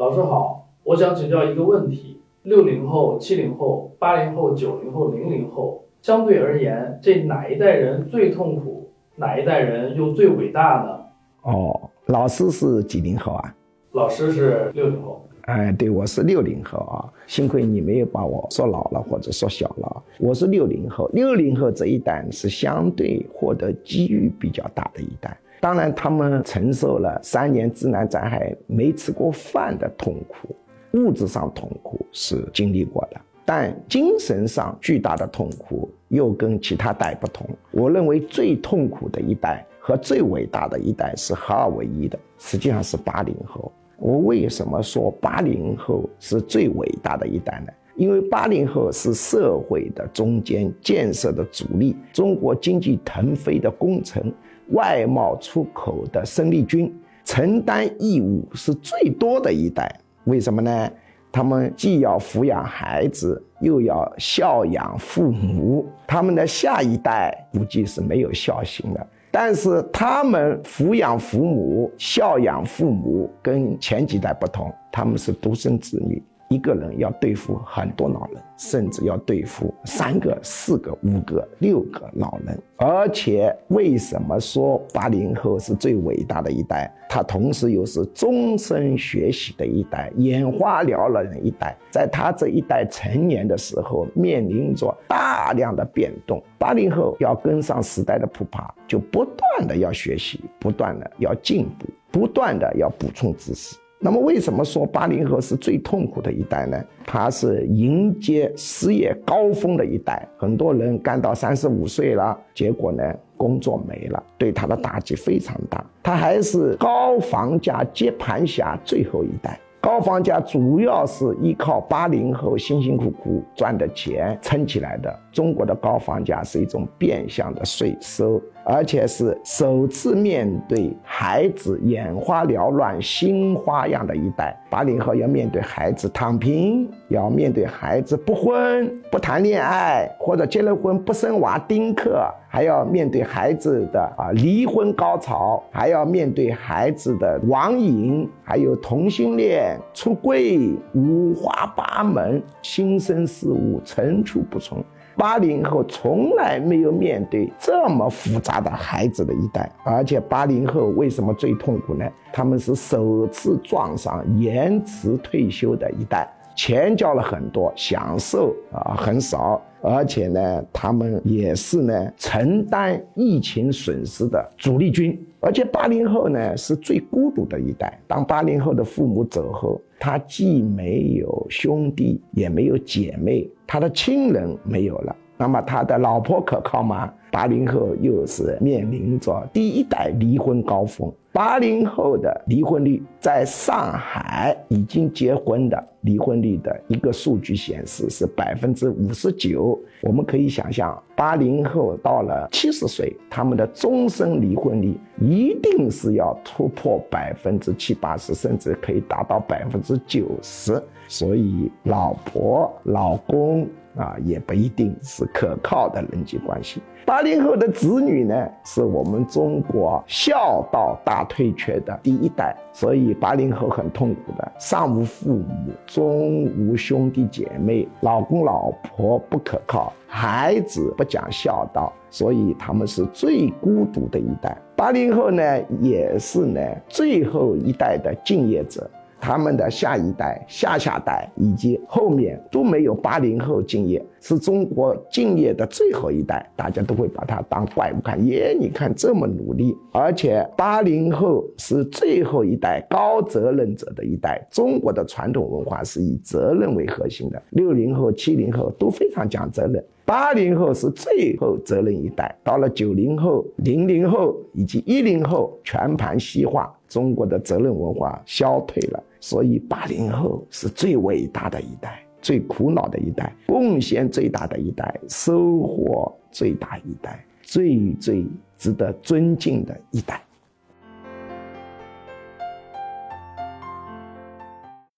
老师好，我想请教一个问题：六零后、七零后、八零后、九零后、零零后，相对而言，这哪一代人最痛苦？哪一代人又最伟大呢？哦，老师是几零后啊？老师是六零后。哎，对，我是六零后啊，幸亏你没有把我说老了或者说小了。我是六零后，六零后这一代是相对获得机遇比较大的一代。当然，他们承受了三年自然灾害没吃过饭的痛苦，物质上痛苦是经历过的，但精神上巨大的痛苦又跟其他代不同。我认为最痛苦的一代和最伟大的一代是合二为一的，实际上是八零后。我为什么说八零后是最伟大的一代呢？因为八零后是社会的中间建设的主力，中国经济腾飞的功臣，外贸出口的生力军，承担义务是最多的一代。为什么呢？他们既要抚养孩子，又要孝养父母，他们的下一代估计是没有孝心的。但是他们抚养父母、孝养父母，跟前几代不同，他们是独生子女。一个人要对付很多老人，甚至要对付三个、四个、五个、六个老人。而且，为什么说八零后是最伟大的一代？他同时又是终身学习的一代，眼花缭乱的一代。在他这一代成年的时候，面临着大量的变动。八零后要跟上时代的步伐，就不断的要学习，不断的要进步，不断的要补充知识。那么，为什么说八零后是最痛苦的一代呢？他是迎接失业高峰的一代，很多人干到三十五岁了，结果呢，工作没了，对他的打击非常大。他还是高房价接盘侠最后一代。高房价主要是依靠八零后辛辛苦苦赚的钱撑起来的。中国的高房价是一种变相的税收，而且是首次面对孩子眼花缭乱、新花样的一代。八零后要面对孩子躺平，要面对孩子不婚不谈恋爱，或者结了婚不生娃丁克，还要面对孩子的啊离婚高潮，还要面对孩子的网瘾，还有同性恋、出柜，五花八门，新生事物层出不穷。八零后从来没有面对这么复杂的孩子的一代，而且八零后为什么最痛苦呢？他们是首次撞上延迟退休的一代，钱交了很多，享受啊很少，而且呢，他们也是呢承担疫情损失的主力军。而且八零后呢是最孤独的一代，当八零后的父母走后，他既没有兄弟，也没有姐妹。他的亲人没有了，那么他的老婆可靠吗？八零后又是面临着第一代离婚高峰。八零后的离婚率，在上海已经结婚的离婚率的一个数据显示是百分之五十九。我们可以想象，八零后到了七十岁，他们的终身离婚率一定是要突破百分之七八十，甚至可以达到百分之九十。所以，老婆、老公啊，也不一定是可靠的人际关系。八零后的子女呢，是我们中国孝道大退却的第一代，所以八零后很痛苦的，上无父母，中无兄弟姐妹，老公老婆不可靠，孩子不讲孝道，所以他们是最孤独的一代。八零后呢，也是呢最后一代的敬业者。他们的下一代、下下代以及后面都没有八零后敬业，是中国敬业的最后一代，大家都会把他当怪物看。耶，你看这么努力，而且八零后是最后一代高责任者的一代。中国的传统文化是以责任为核心的，六零后、七零后都非常讲责任。八零后是最后责任一代，到了九零后、零零后以及一零后全盘西化，中国的责任文化消退了。所以，八零后是最伟大的一代，最苦恼的一代，贡献最大的一代，收获最大一代，最最值得尊敬的一代。